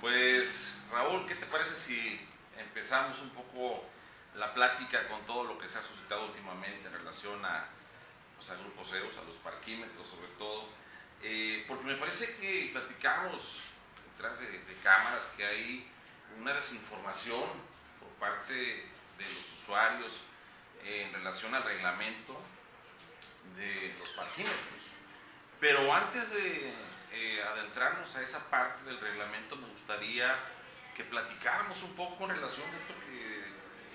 Pues Raúl, ¿qué te parece si empezamos un poco la plática con todo lo que se ha suscitado últimamente en relación a, pues, a grupos EOS, a los parquímetros sobre todo? Eh, porque me parece que platicamos detrás de, cámaras que hay una desinformación por parte de los usuarios en relación al reglamento de los parquímetros. Pero antes de eh, adentrarnos a esa parte del reglamento, me gustaría que platicáramos un poco en relación a esto que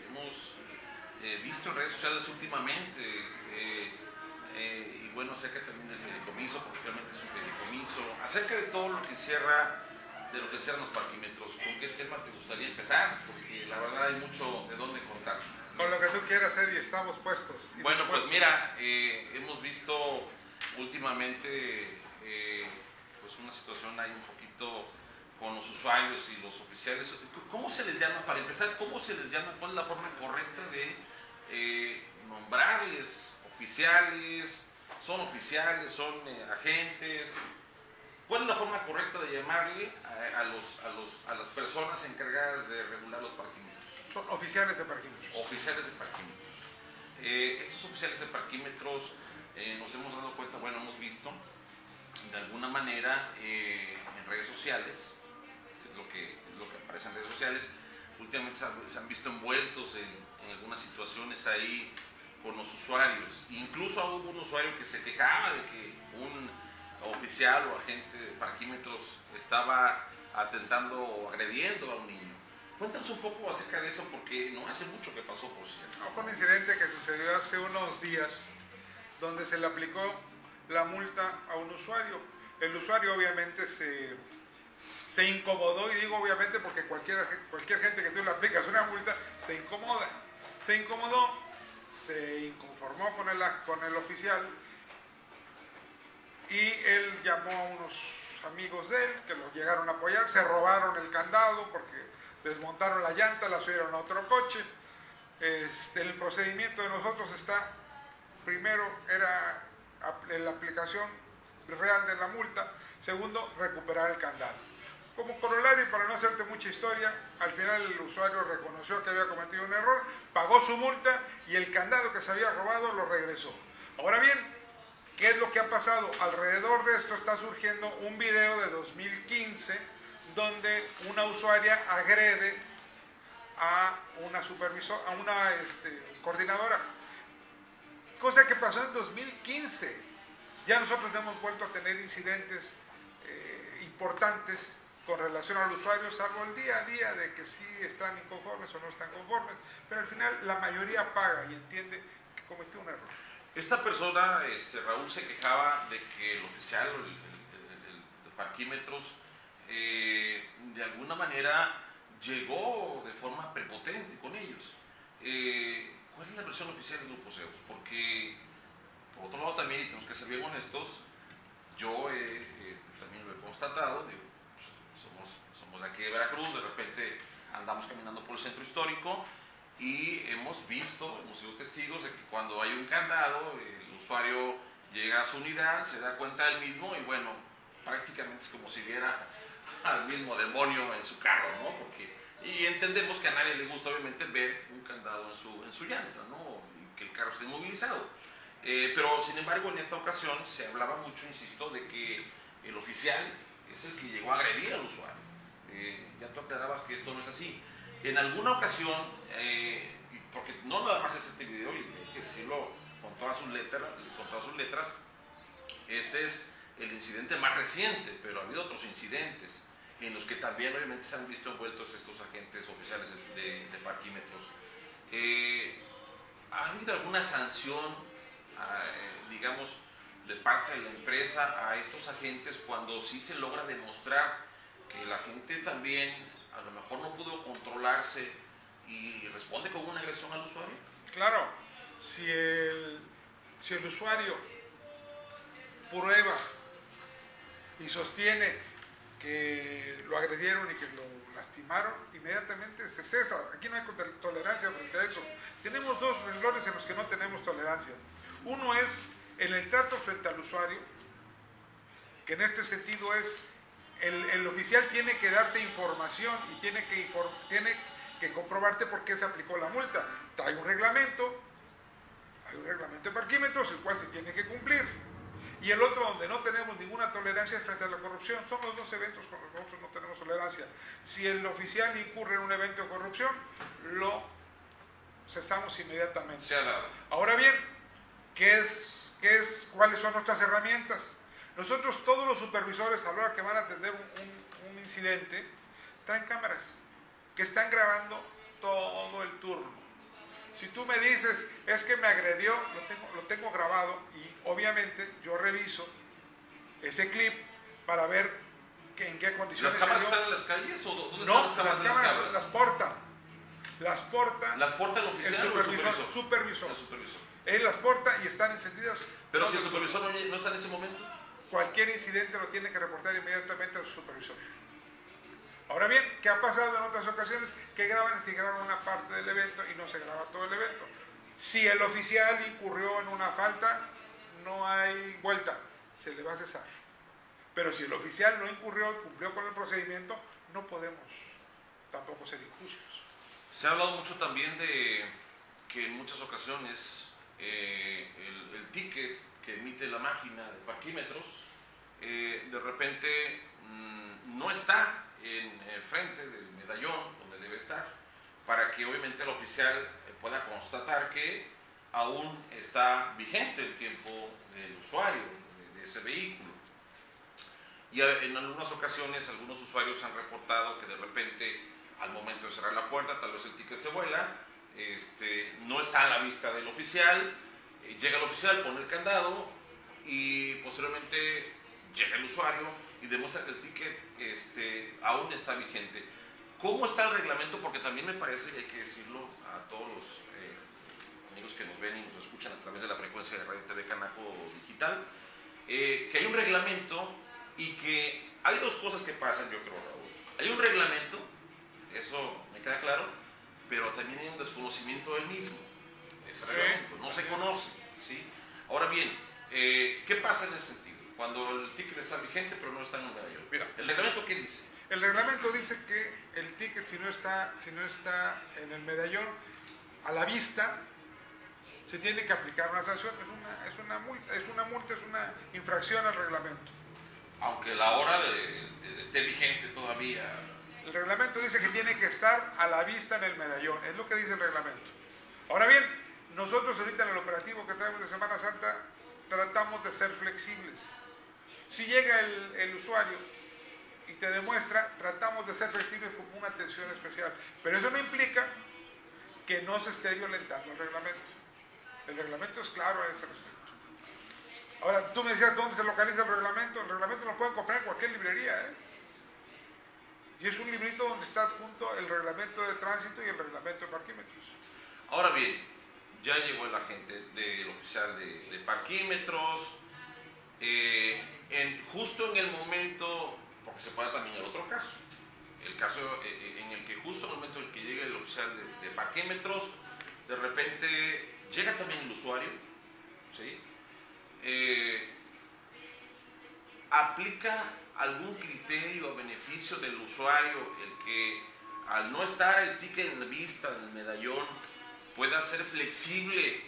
hemos eh, visto en redes sociales últimamente. Eh, y bueno, acerca también del fideicomiso, porque realmente es un fideicomiso, acerca de todo lo que cierra de lo que cierran los parquímetros. ¿Con qué tema te gustaría empezar? Porque la verdad hay mucho de dónde contar. Con lo que tú quieras hacer y estamos puestos. bueno, pues mira, hemos visto últimamente pues una situación ahí un poquito con los usuarios y los oficiales. ¿Cómo se les llama, para empezar, cómo se les llama, cuál es la forma correcta de eh, nombrarles oficiales? ¿Son oficiales? ¿Son eh, agentes? ¿Cuál es la forma correcta de llamarle a, los, a, los, a las personas encargadas de regular los parquímetros? Son oficiales de parquímetros. Oficiales de parquímetros. Eh, estos oficiales de parquímetros nos hemos dado cuenta, bueno, hemos visto de alguna manera en redes sociales lo que, lo que aparece en redes sociales, últimamente se han, visto envueltos en, algunas situaciones ahí con los usuarios. Incluso hubo un usuario que se quejaba de que un oficial o agente de parquímetros estaba atentando o agrediendo a un niño. Cuéntanos un poco acerca de eso porque no hace mucho que pasó, por cierto. No, fue un incidente que sucedió hace unos días donde se le aplicó la multa a un usuario. El usuario obviamente se se incomodó, y digo obviamente porque cualquier, cualquier gente que tú le aplicas una multa, se incomoda. Se incomodó, se inconformó con el, con el oficial y él llamó a unos amigos de él que los llegaron a apoyar, se robaron el candado porque desmontaron la llanta, la subieron a otro coche. Este, el procedimiento de nosotros está, primero era la aplicación real de la multa, segundo, recuperar el candado. Como corolario, para no hacerte mucha historia, al final el usuario reconoció que había cometido un error, pagó su multa y el candado que se había robado lo regresó. Ahora bien, ¿qué es lo que ha pasado? Alrededor de esto está surgiendo un video de 2015 donde una usuaria agrede a una supervisora, a una este, coordinadora. Cosa que pasó en 2015. Ya nosotros no hemos vuelto a tener incidentes eh, importantes con relación al usuario, salvo el día a día de que sí están inconformes o no están conformes, pero al final la mayoría paga y entiende que cometió un error. Esta persona, este, Raúl, se quejaba de que el oficial, el, el, parquímetros, eh, de alguna manera llegó de forma prepotente con ellos. Eh, ¿Cuál es la versión oficial del Grupo CEUS? Porque, por otro lado también, y tenemos que ser bien honestos, yo eh, también lo he constatado, digo, de aquí de Veracruz, de repente andamos caminando por el centro histórico y hemos visto, hemos sido testigos de que cuando hay un candado, el usuario llega a su unidad, se da cuenta del mismo y bueno, prácticamente es como si viera al mismo demonio en su carro, ¿no? Porque, y entendemos que a nadie le gusta obviamente ver un candado en su, en su llanta, ¿no? El carro esté inmovilizado. Eh, pero sin embargo en esta ocasión se hablaba mucho, insisto, de que el oficial es el que llegó a agredir al usuario. Eh, ya tú aclarabas que esto no es así. En alguna ocasión, eh, porque no nada más es este video, y hay que decirlo con todas sus letras, con todas sus letras, este es el incidente más reciente, pero ha habido otros incidentes en los que también obviamente se han visto envueltos estos agentes oficiales de, parquímetros. Eh, ¿Ha habido alguna sanción, digamos, de parte de la empresa a estos agentes cuando sí se logra demostrar que la gente también a lo mejor no pudo controlarse y responde con una agresión al usuario? Claro, si el, si el usuario prueba y sostiene que lo agredieron y que lo lastimaron, inmediatamente se cesa. Aquí no hay tolerancia frente a eso. Tenemos dos renglones en los que no tenemos tolerancia. Uno es en el trato frente al usuario, que en este sentido es el, oficial tiene que darte información y tiene que, tiene que comprobarte por qué se aplicó la multa. Trae un reglamento, hay un reglamento de parquímetros, el cual se tiene que cumplir. Y el otro donde no tenemos ninguna tolerancia es frente a la corrupción. Son los dos eventos con los que nosotros no tenemos tolerancia. Si el oficial incurre en un evento de corrupción, lo cesamos inmediatamente. Ahora bien, ¿qué es, qué es, ¿cuáles son nuestras herramientas? Nosotros, todos los supervisores, a la hora que van a atender un, un incidente, traen cámaras que están grabando todo el turno. Si tú me dices, es que me agredió, lo tengo, lo tengo grabado y obviamente yo reviso ese clip para ver que, en qué condiciones. ¿Las cámaras están en las calles o dónde no, están las cámaras? las cámaras las porta. Las porta. ¿Las porta el oficial el supervisor, el supervisor? El supervisor. Él las porta y están encendidas. Pero si el supervisor no, no está en ese momento. Cualquier incidente lo tiene que reportar inmediatamente a su supervisor. Ahora bien, ¿qué ha pasado en otras ocasiones? Que graban si graban una parte del evento y no se graba todo el evento. Si el oficial incurrió en una falta, no hay vuelta, se le va a cesar. Pero si el oficial no incurrió, cumplió con el procedimiento, no podemos tampoco ser injustos. Se ha hablado mucho también de que en muchas ocasiones eh, el, ticket que emite la máquina de parquímetros eh, de repente mm, no está en el frente del medallón donde debe estar, para que obviamente el oficial eh, pueda constatar que aún está vigente el tiempo del usuario de, ese vehículo. Y en algunas ocasiones algunos usuarios han reportado que de repente al momento de cerrar la puerta, tal vez el ticket se vuela, este, no está a la vista del oficial, eh, llega el oficial, pone el candado y posteriormente llega el usuario y demuestra que el ticket este, aún está vigente. ¿Cómo está el reglamento? Porque también me parece, y hay que decirlo a todos los amigos que nos ven y nos escuchan a través de la frecuencia de Radio TV Canaco Digital, eh, que hay un reglamento y que hay dos cosas que pasan, yo creo, Raúl. Hay un reglamento, eso me queda claro, pero también hay un desconocimiento del mismo. Ese reglamento no se conoce. ¿sí? Ahora bien, eh, ¿qué pasa en ese sentido? cuando el ticket está vigente pero no está en un medallón. Mira, ¿el reglamento qué dice? El reglamento dice que el ticket si no está, si no está en el medallón a la vista, se tiene que aplicar una sanción, es una, es una multa, es una multa, es una infracción al reglamento. Aunque la hora de, esté vigente todavía. El reglamento dice que tiene que estar a la vista en el medallón, es lo que dice el reglamento. Ahora bien, nosotros ahorita en el operativo que traemos de Semana Santa tratamos de ser flexibles. Si llega el, usuario y te demuestra, tratamos de ser flexibles como una atención especial. Pero eso no implica que no se esté violentando el reglamento. El reglamento es claro en ese respecto. Ahora, tú me decías dónde se localiza el reglamento. El reglamento lo pueden comprar en cualquier librería. ¿eh? Y es un librito donde está junto el reglamento de tránsito y el reglamento de parquímetros. Ahora bien, ya llegó el agente del oficial de, parquímetros. Eh, justo en el momento, porque se puede también el otro caso, el caso eh, eh, en el que justo en el momento en que llega el oficial de, parquímetros, de repente llega también el usuario, ¿sí? Eh, aplica algún criterio a beneficio del usuario el que al no estar el ticket en vista, en el medallón, pueda ser flexible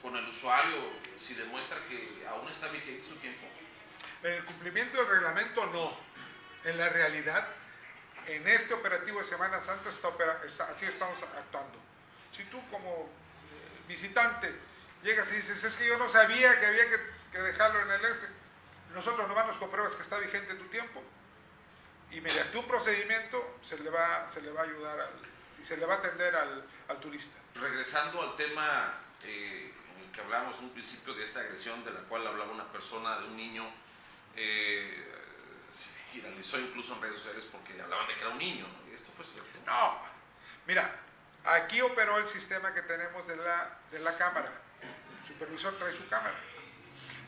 con el usuario si demuestra que aún está vigente su tiempo? En el cumplimiento del reglamento no. En la realidad, en este operativo de Semana Santa así estamos actuando. Si tú como eh, visitante llegas y dices, es que yo no sabía que había que, dejarlo en el este, nosotros nomás nos compruebas que está vigente tu tiempo y mediante un procedimiento se le va, se le va a ayudar y se le va a atender al, turista. Regresando al tema eh, que hablábamos en un principio de esta agresión de la cual hablaba una persona, de un niño, eh, se viralizó incluso en redes sociales porque hablaban de que era un niño. ¿Esto fue cierto? No, mira, Aquí operó el sistema que tenemos de la, de la cámara. El supervisor trae su cámara.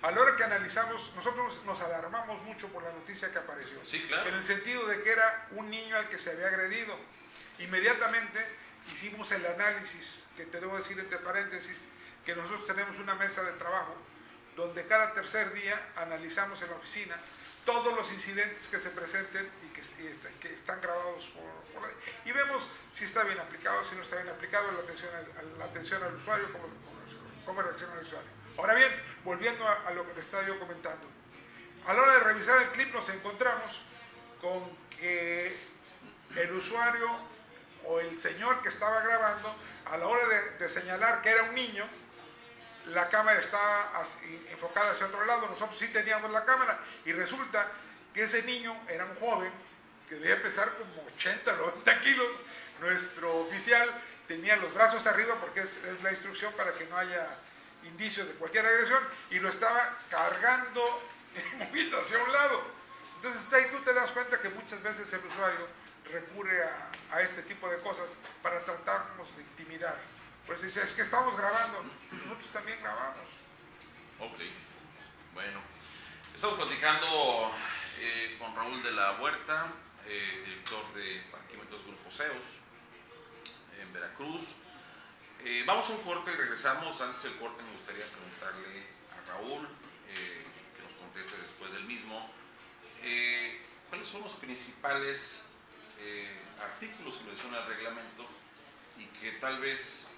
A la hora que analizamos, nosotros nos alarmamos mucho por la noticia que apareció. Sí, claro. En el sentido de que era un niño al que se había agredido. Inmediatamente hicimos el análisis, que te debo decir entre paréntesis, que nosotros tenemos una mesa de trabajo donde cada tercer día analizamos en la oficina todos los incidentes que se presenten y que, que están grabados por, por, y vemos si está bien aplicado, si no está bien aplicado la atención al, la atención al usuario, cómo, cómo, reacciona el usuario. Ahora bien, volviendo a, lo que te estaba yo comentando, a la hora de revisar el clip nos encontramos con que el usuario o el señor que estaba grabando, a la hora de, señalar que era un niño, la cámara estaba enfocada hacia otro lado, nosotros sí teníamos la cámara y resulta que ese niño era un joven que debía pesar como 80, 90 kilos, nuestro oficial tenía los brazos arriba porque es, la instrucción para que no haya indicios de cualquier agresión y lo estaba cargando moviendo hacia un lado. Entonces ahí tú te das cuenta que muchas veces el usuario recurre a, a este tipo de cosas para tratarnos de intimidar. Por eso dice, es que estamos grabando, nosotros también grabamos. Ok, bueno. Estamos platicando eh, con Raúl de la Huerta, eh, director de Parquímetros Grupo CEOS en Veracruz. Eh, vamos a un corte y regresamos. Antes del corte me gustaría preguntarle a Raúl, eh, que nos conteste después del mismo, cuáles son los principales artículos que menciona el reglamento y que tal vez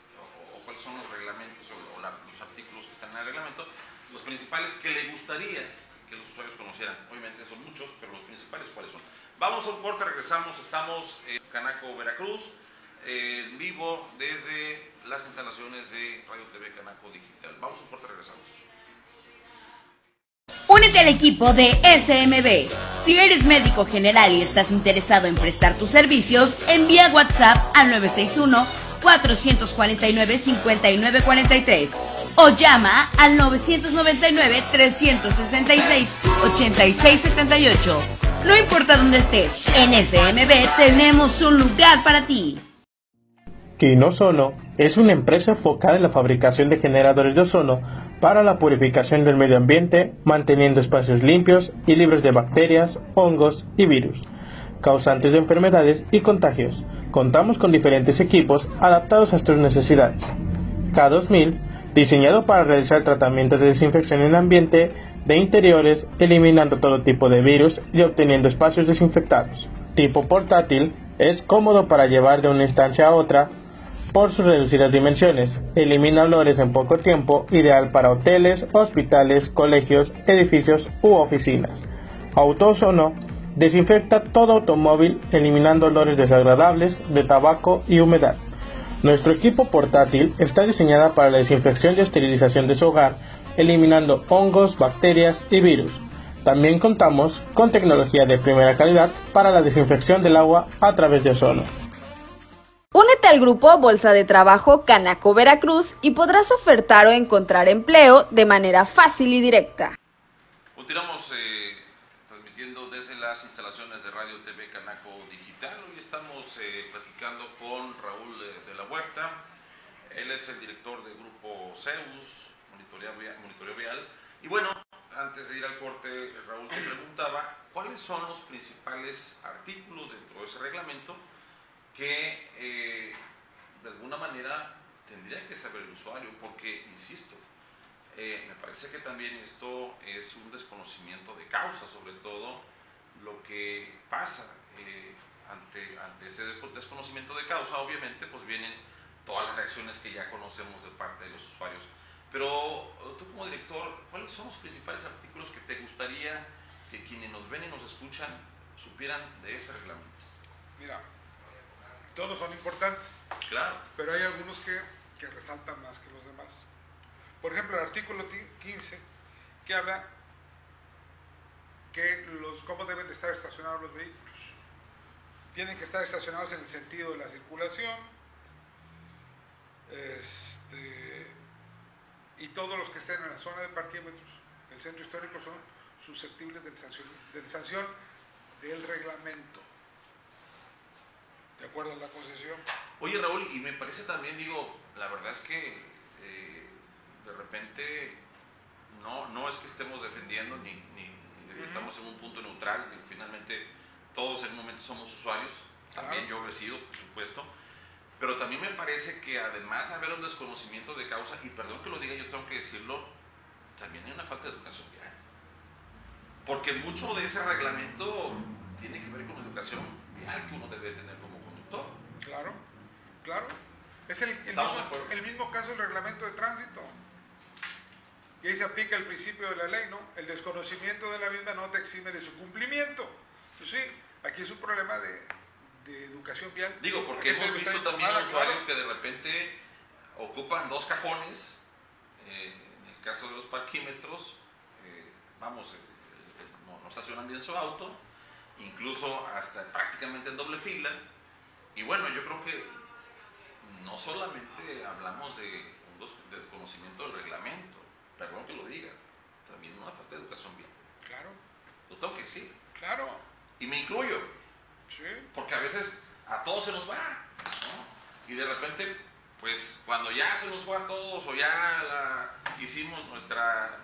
cuáles son los reglamentos o, la, los artículos que están en el reglamento, los principales que le gustaría que los usuarios conocieran. Obviamente son muchos, pero los principales cuáles son. Vamos a un corte, regresamos, estamos en Canaco, Veracruz, eh, vivo desde las instalaciones de Radio TV Canaco Digital. Vamos a un corte, regresamos. Únete al equipo de SMB. Si eres médico general y estás interesado en prestar tus servicios, envía WhatsApp al 961 449-5943 o llama al 999-366-8678. No importa dónde estés, en SMB tenemos un lugar para ti. Quinosono es una empresa enfocada en la fabricación de generadores de ozono para la purificación del medio ambiente, manteniendo espacios limpios y libres de bacterias, hongos y virus, causantes de enfermedades y contagios contamos con diferentes equipos adaptados a tus necesidades. K2000, diseñado para realizar tratamientos de desinfección en ambiente de interiores, eliminando todo tipo de virus y obteniendo espacios desinfectados. Tipo portátil, es cómodo para llevar de una instancia a otra por sus reducidas dimensiones. Elimina olores en poco tiempo, ideal para hoteles, hospitales, colegios, edificios u oficinas. Autosono Desinfecta todo automóvil eliminando olores desagradables de tabaco y humedad. Nuestro equipo portátil está diseñado para la desinfección y esterilización de su hogar, eliminando hongos, bacterias y virus. También contamos con tecnología de primera calidad para la desinfección del agua a través de ozono. Únete al grupo Bolsa de Trabajo Canaco Veracruz y podrás ofertar o encontrar empleo de manera fácil y directa. Continuamos eh, transmitiendo desde las instalaciones de Radio TV Canaco Digital. Hoy estamos eh, platicando con Raúl de, de, la Huerta. Él es el director del grupo Zeus, Monitoreo Vial. Y bueno, antes de ir al corte, Raúl te preguntaba cuáles son los principales artículos dentro de ese reglamento que eh, de alguna manera tendría que saber el usuario, porque, insisto, eh, me parece que también esto es un desconocimiento de causa, sobre todo lo que pasa eh, ante, ante ese desconocimiento de causa, obviamente, pues vienen todas las reacciones que ya conocemos de parte de los usuarios. Pero tú como director, ¿cuáles son los principales artículos que te gustaría que quienes nos ven y nos escuchan supieran de ese reglamento? Mira, todos son importantes. Claro. Pero hay algunos que, que resaltan más que los demás. Por ejemplo, el artículo 15, que habla que los, cómo deben de estar estacionados los vehículos. Tienen que estar estacionados en el sentido de la circulación. Este, y todos los que estén en la zona de parquímetros del centro histórico son susceptibles de sanción, de sanción del reglamento. De acuerdo a la concesión. Oye Raúl, y me parece también, digo, la verdad es que eh, de repente no, no es que estemos defendiendo ni, ni- estamos en un punto neutral, finalmente todos en un momento somos usuarios, también yo he sido, por supuesto, pero también me parece que además de haber un desconocimiento de causa, y perdón que lo diga, yo tengo que decirlo, también hay una falta de educación vial. Porque mucho de ese reglamento tiene que ver con educación vial que uno debe tener como conductor. Claro, claro. Es el, el mismo, el mismo caso del reglamento de tránsito. Y ahí se aplica el principio de la ley, ¿no? El desconocimiento de la misma no te exime de su cumplimiento. Pues sí, aquí es un problema de, de educación vial. Digo, porque hemos visto también usuarios claro. que de repente ocupan dos cajones, eh, en el caso de los parquímetros, eh, vamos, eh, eh, no, no estacionan bien su auto, incluso hasta prácticamente en doble fila. Y bueno, yo creo que no solamente hablamos de un des- desconocimiento del reglamento, perdón que lo diga, también una falta de educación vial. Claro, Lo tengo que decir. claro. Y me incluyo. Porque a veces a todos se nos va, ¿no? Y de repente, pues cuando ya se nos fue a todos o ya hicimos nuestra,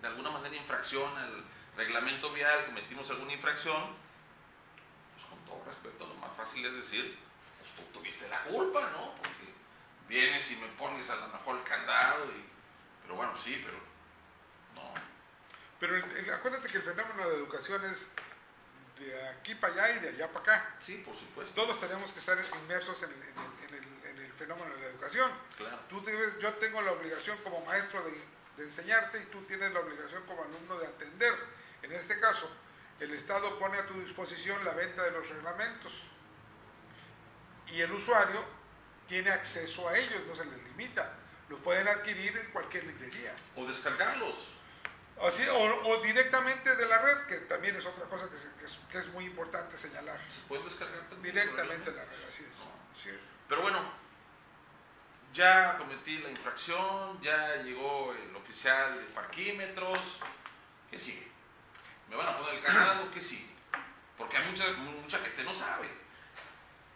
de alguna manera, infracción al reglamento vial, cometimos alguna infracción, pues con todo respeto, lo más fácil es decir, pues tú tuviste la culpa, ¿no? Porque vienes y me pones a lo mejor el candado, pero bueno, sí, pero no. pero acuérdate que el fenómeno de educación es de aquí para allá y de allá para acá. Sí, por supuesto. Todos tenemos que estar inmersos en, el- en el- en el- en el fenómeno de la educación. Claro. Tú debes- yo tengo la obligación como maestro de, de enseñarte y tú tienes la obligación como alumno de atender. En este caso, el Estado pone a tu disposición la venta de los reglamentos y el usuario tiene acceso a ellos, no se les limita. Los pueden adquirir en cualquier librería. O descargarlos. O, o directamente de la red, que también es otra cosa que, se- que es, que es muy importante señalar. Se pueden descargar también. Directamente de la red, así es. Sí. Pero bueno, ya cometí la infracción, ya llegó el oficial de parquímetros. ¿Qué sigue? ¿Me van a poner el candado? ¿Qué sigue? Porque hay mucha, mucha gente no sabe.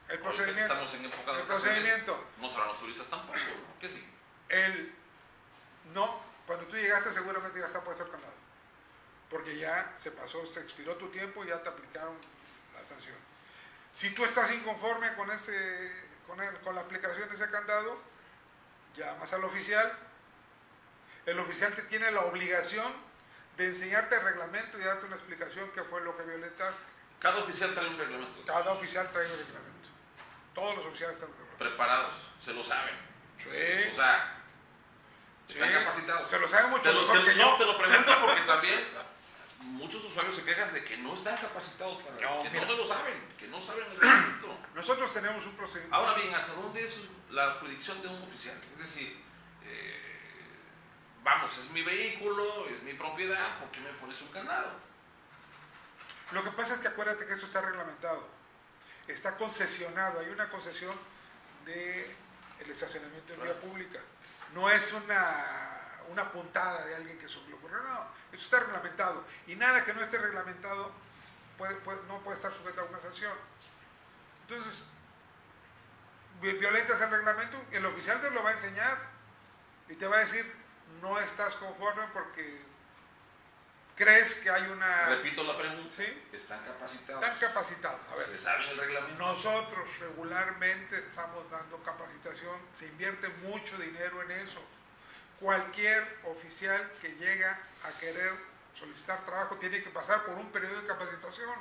El procedimiento. Estamos en época de El procedimiento. No sabrán los turistas tampoco. ¿no? ¿Qué sigue? El no, cuando tú llegaste seguramente ya está puesto el candado. Porque ya se pasó, se expiró tu tiempo y ya te aplicaron la sanción. Si tú estás inconforme con ese, con, el- con la aplicación de ese candado, llamas al oficial. El oficial te tiene la obligación de enseñarte el reglamento y darte una explicación qué fue lo que violentaste. Cada oficial trae un reglamento. Cada oficial trae un reglamento. Todos los oficiales traen un reglamento. Preparados, se lo saben. Sí. O sea, están capacitados. Se lo sabe mucho lo, mejor te- que no, yo. te lo pregunto porque también muchos usuarios se quejan de que no están capacitados para No, que mira. no se lo saben, que no saben el reglamento. Nosotros tenemos un procedimiento. Ahora bien, ¿hasta dónde es la jurisdicción de un oficial? Es decir, eh, vamos, es mi vehículo, es mi propiedad, ¿por qué me pones un candado? Lo que pasa es que acuérdate que esto está reglamentado, está concesionado, hay una concesión de el estacionamiento en vía pública. No es una, una puntada de alguien que le ocurrió, no, esto está reglamentado. Y nada que no esté reglamentado puede- no puede estar sujeto a una sanción. Entonces, vi- violentas el reglamento, el oficial te lo va a enseñar y te va a decir, no estás conforme porque crees que hay una... Repito la pregunta. Sí. ¿Están capacitados? Están capacitados. A ver, ¿Se saben el reglamento? nosotros regularmente estamos dando capacitación, se invierte mucho dinero en eso. Cualquier oficial que llega a querer solicitar trabajo tiene que pasar por un periodo de capacitación.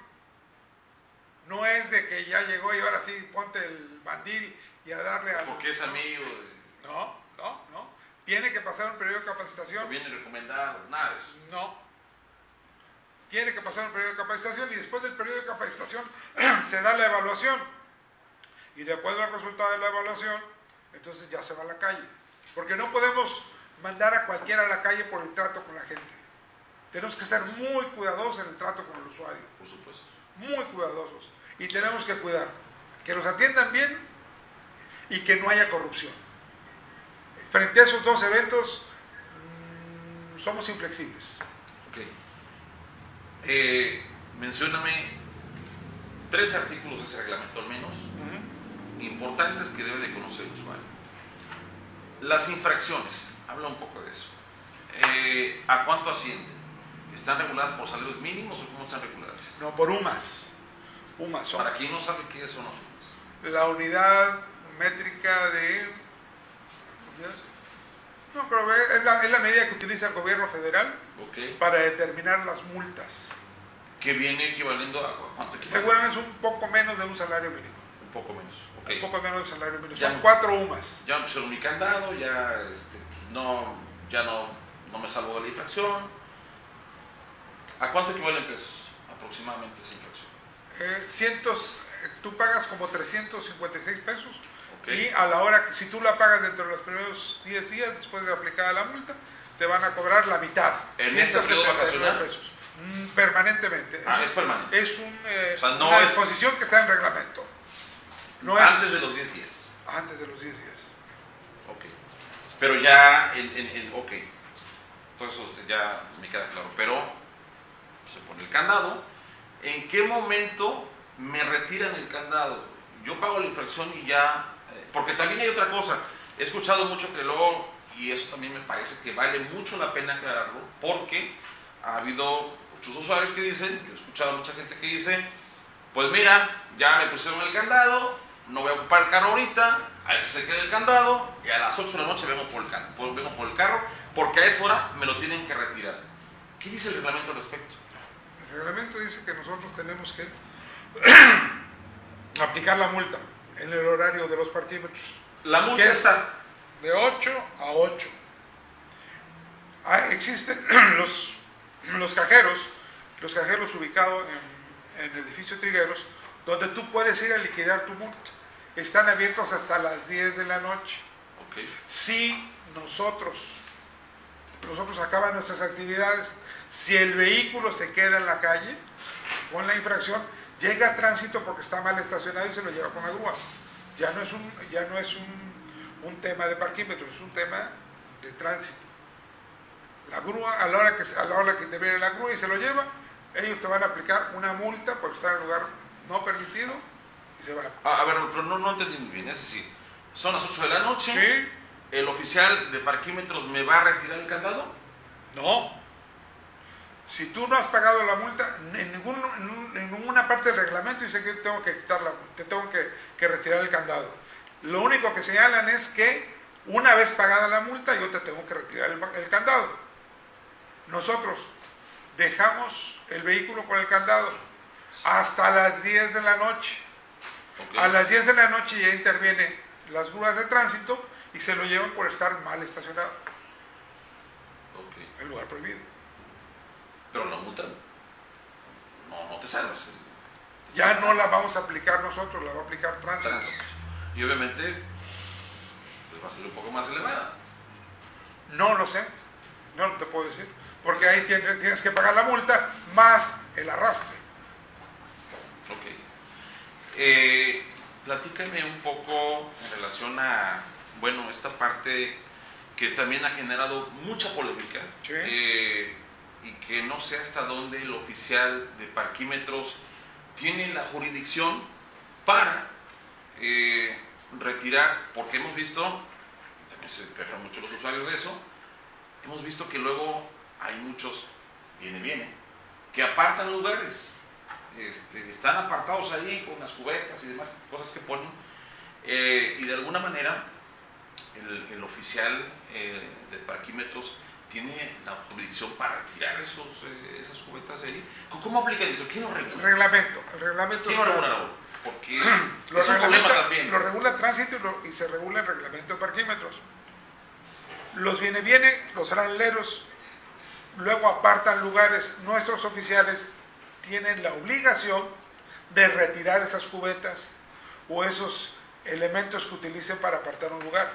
No es de que ya llegó y ahora sí ponte el bandil y a darle a... Porque es amigo, de- No, no, no. Tiene que pasar un periodo de capacitación. viene recomendado, nada de eso. No. Tiene que pasar un periodo de capacitación y después del periodo de capacitación se da la evaluación. Y de acuerdo al resultado de la evaluación, entonces ya se va a la calle. Porque no podemos mandar a cualquiera a la calle por el trato con la gente. Tenemos que ser muy cuidadosos en el trato con el usuario. Por supuesto. Muy cuidadosos. Y tenemos que cuidar que los atiendan bien y que no haya corrupción. Frente a esos dos eventos, mm, somos inflexibles. Eh, mencióname tres artículos de ese reglamento al menos importantes que debe de conocer el usuario. Las infracciones, habla un poco de eso. Eh, ¿A cuánto ascienden? ¿Están reguladas por salarios mínimos o cómo están reguladas? No, por UMAS. UMAS son. Para quien no sabe qué son los UMAS. La unidad métrica de... No, creo que es la, es la medida que utiliza el gobierno federal Ok. para determinar las multas. Que viene equivaliendo a cuánto equivale? Seguramente es un poco menos de un salario mínimo. Un poco menos. Un poco menos de un salario mínimo. Ya Son no. cuatro UMAS. Ya me pusieron mi candado, ya este, pues, no, ya no, no me salvo de la infracción. ¿A cuánto equivale en pesos aproximadamente esa infracción? Eh, cientos, eh, tú pagas como 356 pesos y a la hora que si tú la pagas dentro de los primeros 10 días después de aplicada la multa, te van a cobrar la mitad. ¿En 179 periodo vacacional? pesos. Mm, permanentemente. Ah, es permanente. Es un, eh, O sea, no una es- disposición que está en reglamento. No Antes es de los 10 días. antes de los 10 días. Ok. Pero ya, en, en, en- ok. Todo eso ya me queda claro. Pero se pone el candado. ¿En qué momento me retiran el candado? Yo pago la infracción y ya... eh, porque también hay otra cosa. He escuchado mucho que luego, y eso también me parece que vale mucho la pena aclararlo, porque ha habido muchos usuarios que dicen, yo he escuchado a mucha gente que dice, pues mira, ya me pusieron el candado, no voy a ocupar el carro ahorita, ahí que se quede el candado, y a las 8 de la noche vengo por el, por- vengo por el carro, porque a esa hora me lo tienen que retirar. ¿Qué dice el reglamento al respecto? El reglamento dice que nosotros tenemos que aplicar la multa en el horario de los parquímetros. La multa está... de 8 a 8. Ah, existen los, los cajeros, los cajeros ubicados en, en el edificio Trigueros, donde tú puedes ir a liquidar tu multa. Están abiertos hasta las 10 de la noche. Si nosotros, nosotros acaban nuestras actividades, si el vehículo se queda en la calle con la infracción, llega a tránsito porque está mal estacionado y se lo lleva con la grúa. Ya no es un, ya no es un, un tema de parquímetro, es un tema de tránsito. La grúa, a la hora que, a la hora que te viene la grúa y se lo lleva, ellos te van a aplicar una multa por estar en lugar no permitido y se van. A, a ver, pero no, no entendí muy bien. Es decir, son las 8 de la noche, ¿Sí? el oficial de parquímetros me va a retirar el candado. No. Si tú no has pagado la multa, en, ningún- ninguna parte del reglamento dice que tengo que quitar la, te tengo que, que retirar el candado. Lo único que señalan es que una vez pagada la multa yo te tengo que retirar el, el candado. Nosotros dejamos el vehículo con el candado hasta las 10 de la noche. A las 10 de la noche ya intervienen las grúas de tránsito y se lo llevan por estar mal estacionado Ok. en lugar prohibido. Pero la multa no, no te salvas. Ya no la vamos a aplicar nosotros, la va a aplicar tránsito. Tránsito. Y obviamente pues va a ser un poco más elevada. No lo sé, no te puedo decir, porque ahí tien- tienes que pagar la multa más el arrastre. Ok. Eh, platícame un poco en relación a, bueno, esta parte que también ha generado mucha polémica Sí. eh, y que no sé hasta dónde el oficial de parquímetros tiene la jurisdicción para eh, retirar, porque hemos visto, también se quejan mucho los usuarios de eso, hemos visto que luego hay muchos, viene, viene, que apartan lugares este, están apartados ahí con las cubetas y demás cosas que ponen. eh, y de alguna manera el, el oficial eh, de parquímetros tiene la jurisdicción para retirar esos, eh, esas cubetas de ahí. ¿Cómo- ¿Cómo aplican eso? ¿Quién lo El regula? reglamento, el reglamento ¿Quién lo regula? Porque lo, es un problema también. lo regula tránsito y, lo- y se regula el reglamento de parquímetros. Los viene viene, los franeleros, luego apartan lugares, nuestros oficiales tienen la obligación de retirar esas cubetas o esos elementos que utilicen para apartar un lugar.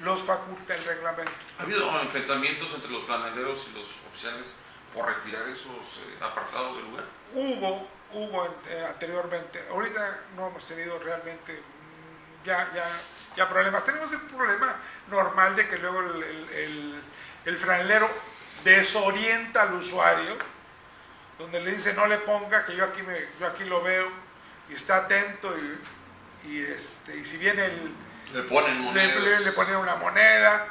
Los faculta el reglamento. ¿Ha habido enfrentamientos entre los flaneleros y los oficiales por retirar esos eh, apartados del lugar? Hubo, hubo eh, anteriormente, ahorita no hemos tenido realmente mm, ya, ya, ya problemas. Tenemos el problema normal de que luego el, el, el- el franelero desorienta al usuario, donde le dice no le ponga, que yo aquí, me, yo aquí lo veo y está atento y y, este, y si viene el... Le ponen monedas. Le, le ponen una moneda.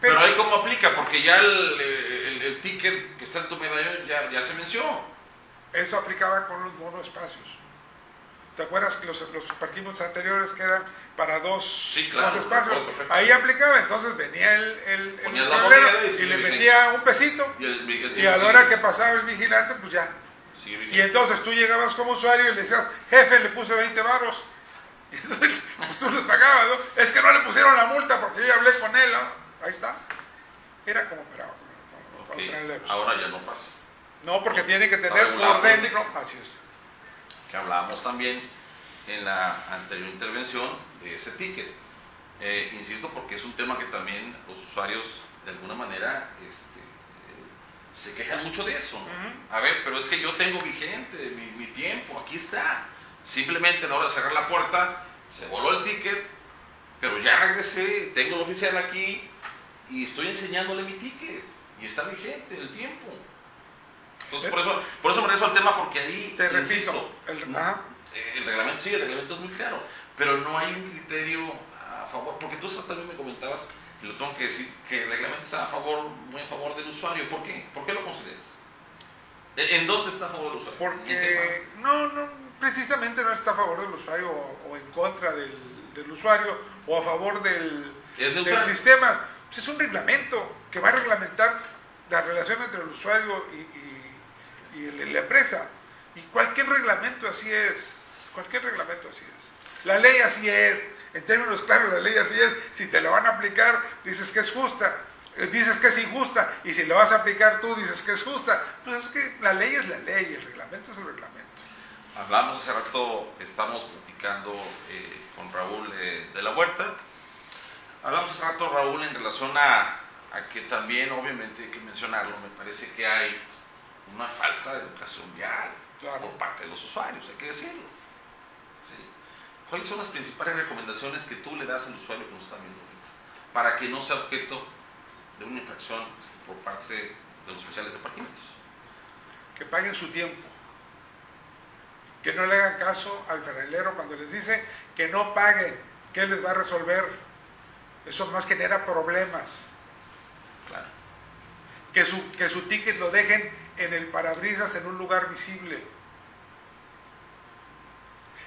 Pero, ahí cómo aplica, porque ya el, el, el, ticket que está en tu medallón ya, ya se venció. Eso aplicaba con los monoespacios. ¿Te acuerdas que los, los parquímetros anteriores que eran para dos, sí, claro, dos espacios? Ahí aplicaba, entonces venía el, el, el y, y, le metía un pesito y, el, y a la hora que pasaba el vigilante, pues ya. y entonces tú llegabas como usuario y le decías, jefe, le puse 20 barros. Y entonces pues tú les pagabas, ¿no? Es que no le pusieron la multa porque yo ya hablé con él, ¿no? Ahí está. Era como operaba. Okay. Ahora ya no pasa. No, porque tiene que tener por dentro. Así es que hablábamos también en la anterior intervención de ese ticket. Eh, insisto porque es un tema que también los usuarios de alguna manera este, eh, se quejan mucho de eso. A ver, pero es que yo tengo vigente mi, mi, tiempo, aquí está. Simplemente a la hora de cerrar la puerta, se voló el ticket, pero ya regresé, tengo el oficial aquí y estoy enseñándole mi ticket y está vigente el tiempo. Entonces, por eso, por eso me regreso al tema, porque ahí, Te insisto, el, el, reglamento sí, el reglamento es muy claro, pero no hay un criterio a favor, porque tú también me comentabas, y lo tengo que decir, que el reglamento está a favor, muy a favor del usuario. ¿Por qué? ¿Por qué lo consideras? ¿En dónde está a favor del usuario? Porque no, no, precisamente no está a favor del usuario o, en contra del, del, usuario o a favor del, del sistema. Pues es un reglamento que va a reglamentar la relación entre el usuario y, y y la empresa. Y cualquier reglamento así es, cualquier reglamento así es. La ley así es, en términos claros la ley así es, si te la van a aplicar dices que es justa, eh, dices que es injusta, y si lo vas a aplicar tú dices que es justa, pues es que la ley es la ley, el reglamento es el reglamento. Hablamos hace rato, estamos platicando eh, con Raúl eh, de la Huerta, hablamos hace rato Raúl en relación a, a que también obviamente hay que mencionarlo, me parece que hay una falta de educación vial por parte de los usuarios, hay que decirlo. ¿Cuáles son las principales recomendaciones que tú le das al usuario que nos está viendo para que no sea objeto de una infracción por parte de los oficiales de parquímetros? Que paguen su tiempo. Que no le hagan caso al carrilero cuando les dice que no paguen, que les va a resolver. Eso más genera problemas. Claro. Que su, que su ticket lo dejen en el parabrisas en un lugar visible.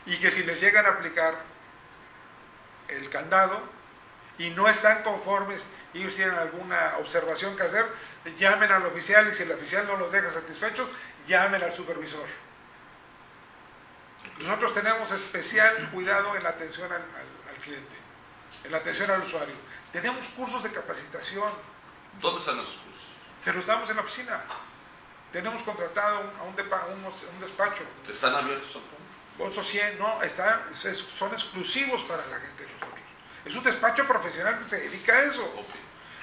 Y que si les llegan a aplicar el candado y no están conformes y ellos tienen alguna observación que hacer, llamen al oficial y si el oficial no los deja satisfechos, llamen al supervisor. Nosotros tenemos especial cuidado en la atención al, al cliente, en la atención al usuario. Tenemos cursos de capacitación. ¿Dónde están esos cursos? Se los damos en la oficina. Tenemos contratado a un, un, despacho. ¿Están abiertos Bolso 100, no, está, son exclusivos para la gente de nosotros. Es un despacho profesional que se dedica a eso.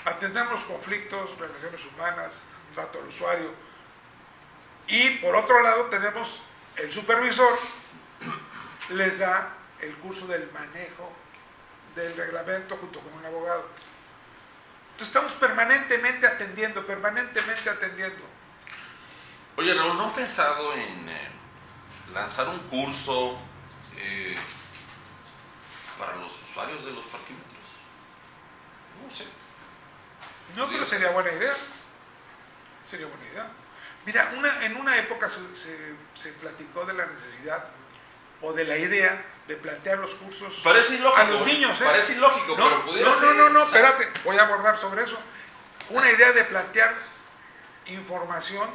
Atendemos conflictos, relaciones humanas, trato al usuario. Y por otro lado tenemos el supervisor, les da el curso del manejo del reglamento junto con un abogado. Entonces estamos permanentemente atendiendo, permanentemente atendiendo. Oye, Raúl, ¿no han pensado en eh, lanzar un curso eh, para los usuarios de los parquímetros? No sé. No, pero sería buena idea. Sería buena idea. Mira, una, en una época se, se, platicó de la necesidad o de la idea de plantear los cursos parece ilógico, a los niños. ¿eh? Parece ilógico, no, pero pudiera no, ser. No, no, no, espérate, voy a abordar sobre eso. Una idea de plantear información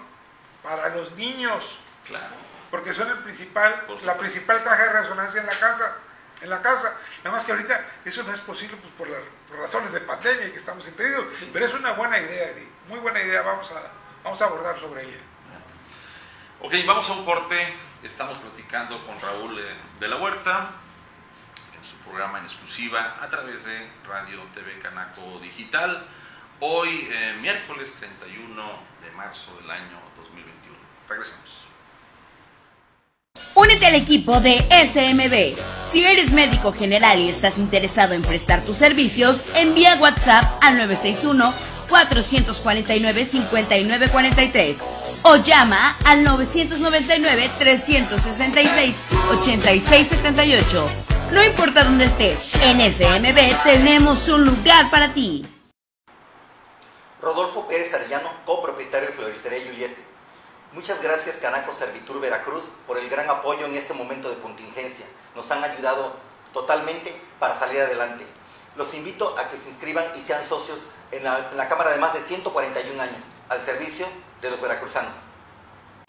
para los niños. Claro. Porque son el principal, la principal caja de resonancia en la casa. En la casa. Nada más que ahorita eso no es posible pues, por las razones de pandemia y que estamos impedidos. Pero es una buena idea, Eddie. Muy buena idea. Vamos a, vamos a abordar sobre ella. Ok, vamos a un corte. Estamos platicando con Raúl eh, de la Huerta en su programa en exclusiva a través de Radio TV Canaco Digital. Hoy, eh, miércoles 31 de marzo del año Regresamos. Únete al equipo de SMB. Si eres médico general y estás interesado en prestar tus servicios, envía WhatsApp al 961-449-5943 o llama al 999-366-8678. No importa dónde estés, en SMB tenemos un lugar para ti. Rodolfo Pérez Arellano, copropietario de Floristería Juliette. Muchas gracias Canaco Servitur Veracruz por el gran apoyo en este momento de contingencia. Nos han ayudado totalmente para salir adelante. Los invito a que se inscriban y sean socios en la, en la Cámara de más de 141 años, al servicio de los veracruzanos.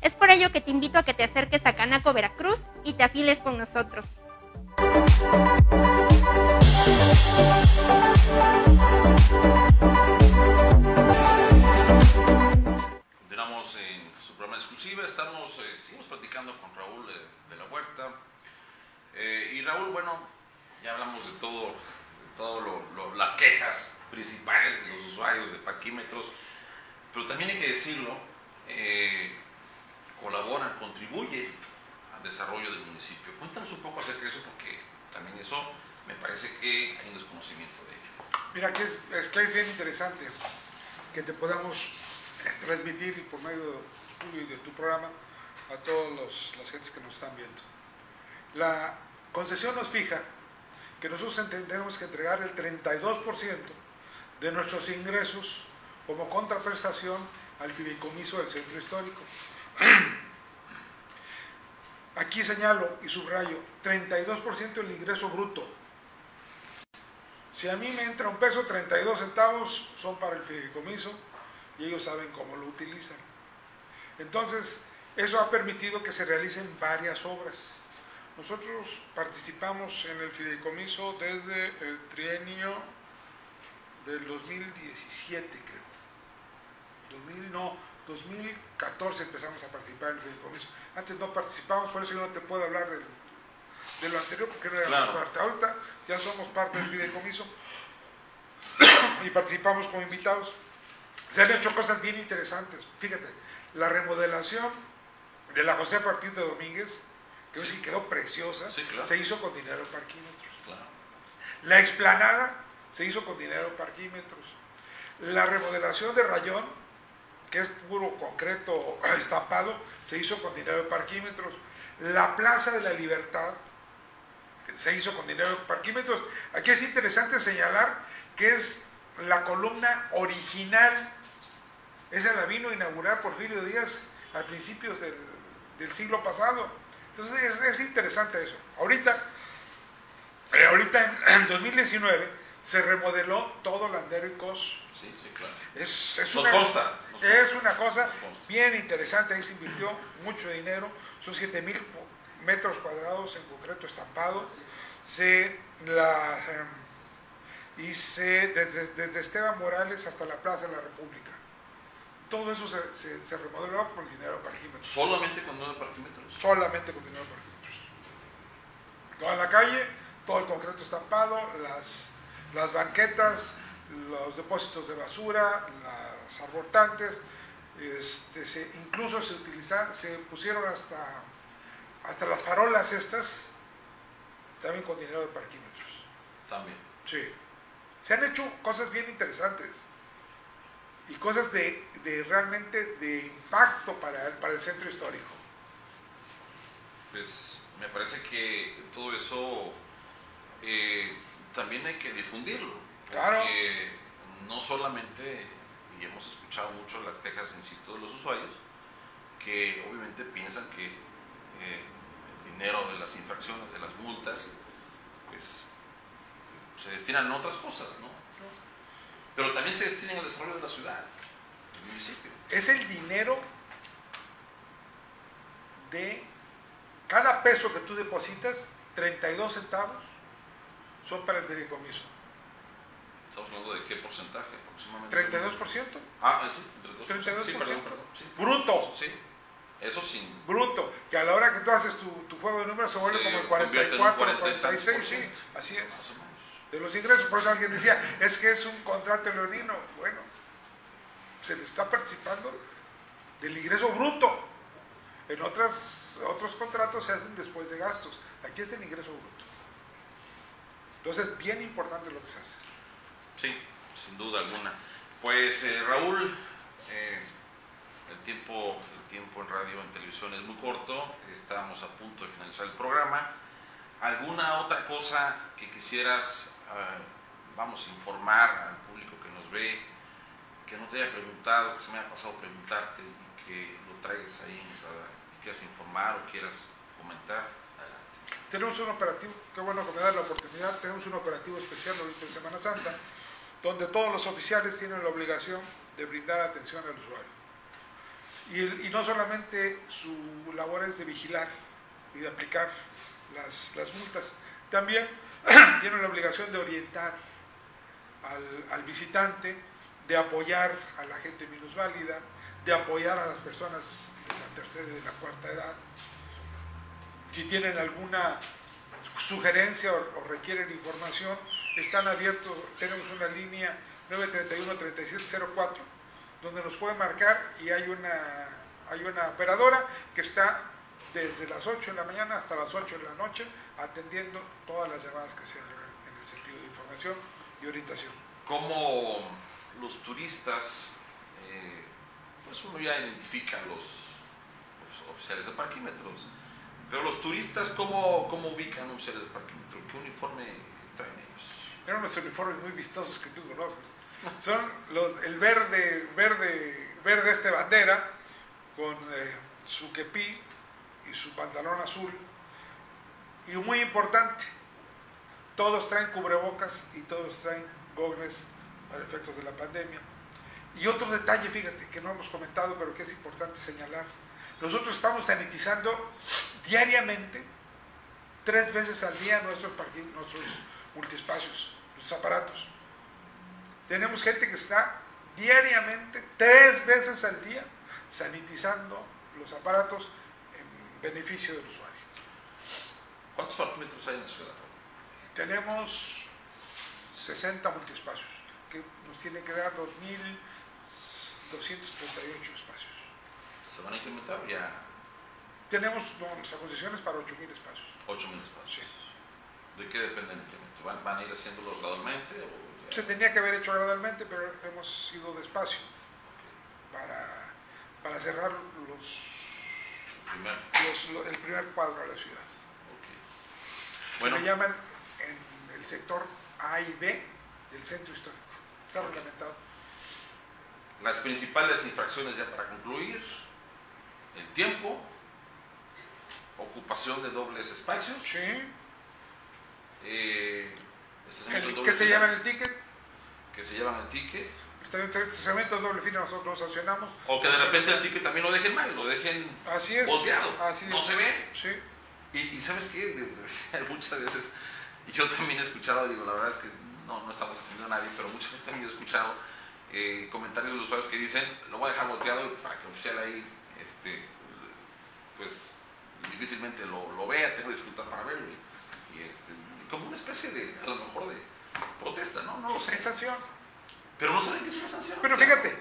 Es por ello que te invito a que te acerques a Canaco Veracruz y te afiles con nosotros. Continuamos en su programa exclusiva, estamos, eh, seguimos platicando con Raúl de, de la Huerta. Eh, y Raúl, bueno, ya hablamos de todo, todo lo, las quejas principales de los usuarios de parquímetros, pero también hay que decirlo, eh, colaboran, contribuyen al desarrollo del municipio. Cuéntanos un poco acerca de eso, porque también eso me parece que hay un desconocimiento de ello. Mira, que es, que es bien interesante que te podamos transmitir por medio y de tu programa a todos los, las gentes que nos están viendo. La concesión nos fija que nosotros tenemos que entregar el 32% de nuestros ingresos como contraprestación al fideicomiso del centro histórico. Aquí señalo y subrayo, 32% del ingreso bruto. Si a mí me entra un peso, 32 centavos son para el fideicomiso y ellos saben cómo lo utilizan. Entonces, eso ha permitido que se realicen varias obras. Nosotros participamos en el fideicomiso desde el trienio del 2017, creo. 2000, no, 2014 empezamos a participar en el fideicomiso. Antes no participamos, por eso yo no te puedo hablar del, de lo anterior porque no éramos Claro. parte. Ahorita ya somos parte del fideicomiso y participamos como invitados. Se han hecho cosas bien interesantes. Fíjate, la remodelación de la José Martín de Domínguez, que sí quedó preciosa, Sí, claro. se hizo con dinero parquímetros. Claro. La explanada se hizo con dinero parquímetros. La remodelación de Rayón, que es puro concreto estampado, se hizo con dinero de parquímetros. La Plaza de la Libertad se hizo con dinero de parquímetros. Aquí es interesante señalar que es la columna original. Esa la vino a inaugurar Porfirio Díaz a principios del, del siglo pasado. Entonces es, es interesante eso. Ahorita eh, ahorita en, en 2019 se remodeló todo Landero y Cos. Sí, sí, claro. Es, es Nos una, consta, es una cosa bien interesante, ahí se invirtió mucho dinero, son 7 mil metros cuadrados en concreto estampado. Se la, eh, y se, desde, desde Esteban Morales hasta la Plaza de la República. Todo eso se, se- se remodeló con dinero de parquímetros Solamente con nueve parquímetros. solamente con dinero de parquímetros. Toda la calle, todo el concreto estampado, las, las banquetas, los depósitos de basura, las abortantes, Este, se, incluso se utilizaron, se pusieron hasta, hasta las farolas estas, también con dinero de parquímetros. También. Sí. Se han hecho cosas bien interesantes y cosas de, de realmente de impacto para el, para el centro histórico. Pues me parece que todo eso eh, también hay que difundirlo. Claro. Porque no solamente, y hemos escuchado mucho las quejas, insisto, de los usuarios, que obviamente piensan que eh, el dinero de las infracciones, de las multas, pues se destinan a otras cosas, ¿no? Pero también se destinan al desarrollo de la ciudad, del municipio. Es el dinero de cada peso que tú depositas, 32 centavos son para el fideicomiso. Estamos hablando de qué porcentaje aproximadamente. 32%. Ah, sí, 32%. 32%. Sí, perdón, perdón. sí. Bruto. Sí, eso sin. Bruto. Que a la hora que tú haces tu, tu juego de números se vuelve como el convierte en un 44, 40 y tantos 46, por sí, así es. De los ingresos, por eso alguien decía, es que es un contrato leonino. Bueno, se le está participando del ingreso bruto. En otras, otros contratos se hacen después de gastos. Aquí es el ingreso bruto. Entonces, bien importante lo que se hace. Sí, sin duda alguna. Pues eh, Raúl, eh, el, tiempo, el tiempo en radio, en televisión es muy corto, estamos a punto de finalizar el programa. ¿Alguna otra cosa que quisieras, eh, vamos, informar al público que nos ve, que no te haya preguntado, que se me haya pasado preguntarte y que lo traigas ahí en que quieras informar o quieras comentar? Adelante. Tenemos un operativo, qué bueno que me da la oportunidad, tenemos un operativo especial ahorita en Semana Santa, donde todos los oficiales tienen la obligación de brindar atención al usuario. Y, y no solamente su labor es de vigilar y de aplicar las, las multas, también tienen la obligación de orientar al, al visitante, de apoyar a la gente minusválida, de apoyar a las personas de la tercera y de la cuarta edad, si tienen alguna sugerencia o, o requieren información, están abiertos, tenemos una línea 931-3704, donde nos pueden marcar y hay una, hay una operadora que está desde las 8 de la mañana hasta las 8 de la noche atendiendo todas las llamadas que se hagan en el sentido de información y orientación. como los turistas, eh, pues uno ya identifica a los, oficiales de parquímetros, pero los turistas, ¿cómo, cómo ubican un oficial de parquímetro? ¿Qué uniforme traen ellos? Eran unos uniformes muy vistosos que tú conoces. Son los, el verde, verde, verde este bandera, con eh, su kepí y su pantalón azul. Y muy importante, todos traen cubrebocas y todos traen gogles para efectos de la pandemia. Y otro detalle, fíjate, que no hemos comentado, pero que es importante señalar. Nosotros estamos sanitizando diariamente, tres veces al día, nuestros, nuestros multiespacios, nuestros aparatos. Tenemos gente que está diariamente, tres veces al día, sanitizando los aparatos en beneficio del usuario. ¿Cuántos parquímetros hay en la ciudad? Tenemos 60 multiespacios, que nos tienen que dar 2.238 espacios. ¿Se van a incrementar ya Tenemos no, nuestras concesiones para 8.000 espacios. 8.000 espacios? ¿De qué depende el incremento? ¿Van, van a ir haciéndolo gradualmente? O? Se tenía que haber hecho gradualmente, pero hemos ido despacio para, para cerrar los, lo- el primer cuadro de la ciudad. ok. Bueno. Bueno, Le llaman en el sector A y B del centro histórico. Está reglamentado. las principales infracciones ya para concluir, el tiempo, ocupación de dobles espacios, Sí. Eh, El, que se fila, llevan el ticket, que se llevan el ticket, doble fila nosotros lo sancionamos. o que de repente el ticket también lo dejen mal, lo dejen Así es. volteado, Así no es. se ve. Sí. Y, y sabes qué, muchas veces, yo también he escuchado, digo, la verdad es que no, no estamos ofendiendo a nadie, pero muchas veces también he escuchado eh, comentarios de usuarios que dicen, lo voy a dejar volteado para que el oficial ahí, este, pues difícilmente lo, lo vea, tengo dificultad para verlo. Y, y, este, como una especie de, a lo mejor de protesta, ¿no? No lo sé. Es sanción. Pero no saben que es una sanción. Pero Claro. fíjate,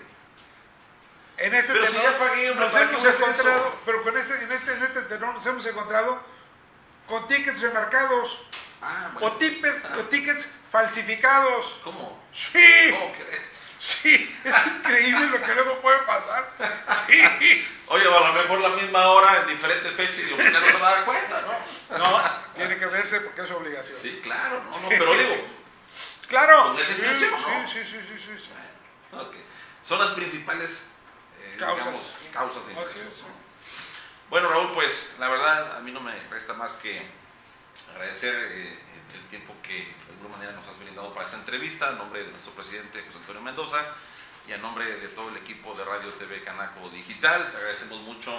En este Pero si tenor ya pagué, nos ¿para qué hemos encontrado, pero con este, en este, en este tenor nos hemos encontrado con tickets remarcados Ah, o, bueno. tickets, o tickets falsificados. ¿Cómo? Sí, ¿Cómo crees? Sí, es increíble lo que luego puede pasar. Sí. Oye, a lo mejor la misma hora en diferentes fechas y que sea no se va a dar cuenta, ¿no? No, tiene que verse porque es obligación. Sí, claro, no, no, pero digo, Claro. Con esa Sí, intención, ¿no? sí, sí, sí, sí, sí. son las principales eh, Causas. digamos, causas de. Bueno, Raúl, pues la verdad a mí no me resta más que agradecer eh, el tiempo que de alguna manera nos has brindado para esta entrevista, en nombre de nuestro presidente José Antonio Mendoza y en nombre de todo el equipo de Radio TV Canaco Digital. Te agradecemos mucho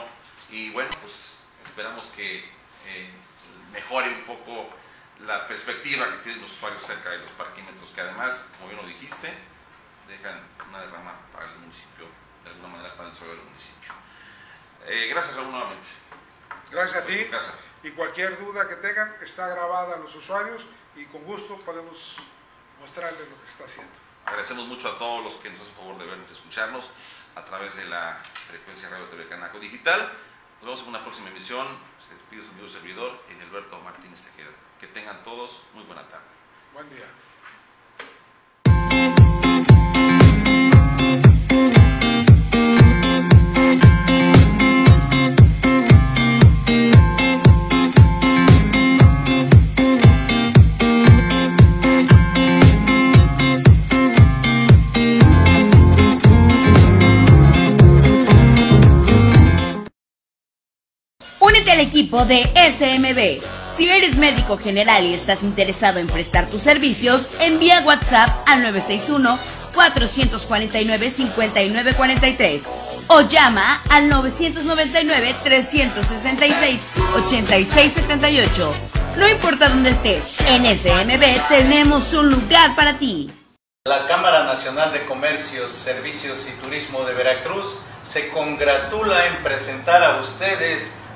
y bueno, pues esperamos que eh, mejore un poco la perspectiva que tienen los usuarios acerca de los parquímetros, que además, como bien lo dijiste, dejan una derrama para el municipio, de alguna manera para el desarrollo del municipio. Eh, gracias Raúl nuevamente. Gracias a ti. Y cualquier duda que tengan está grabada a los usuarios y con gusto podemos mostrarles lo que se está haciendo. Agradecemos mucho a todos los que nos hacen favor de vernos y escucharnos a través de la frecuencia Radio TV Canaco Digital. Nos vemos en una próxima emisión. Se despide su amigo servidor, Alberto Martínez Tejeda. Que tengan todos muy buena tarde. Buen día. De SMB. Si eres médico general y estás interesado en prestar tus servicios, envía WhatsApp al 961-449-5943 o llama al 999-366-8678. No importa dónde estés, en SMB tenemos un lugar para ti. La Cámara Nacional de Comercios, Servicios y Turismo de Veracruz se congratula en presentar a ustedes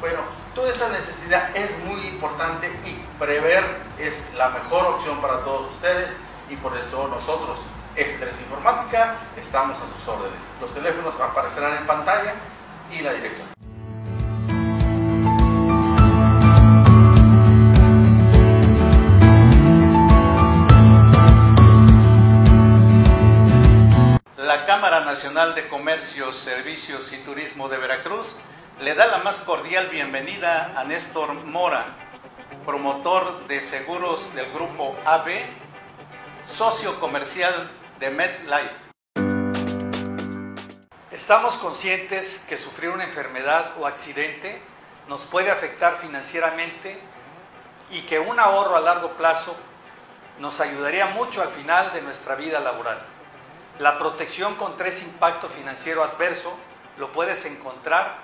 Bueno, toda esta necesidad es muy importante y prever es la mejor opción para todos ustedes y por eso nosotros, S3 Informática, estamos a sus órdenes. Los teléfonos aparecerán en pantalla y la dirección. La Cámara Nacional de Comercios, Servicios y Turismo de Veracruz le da la más cordial bienvenida a Néstor Mora, promotor de seguros del grupo AB, socio comercial de MedLife. Estamos conscientes que sufrir una enfermedad o accidente nos puede afectar financieramente y que un ahorro a largo plazo nos ayudaría mucho al final de nuestra vida laboral. La protección contra ese impacto financiero adverso lo puedes encontrar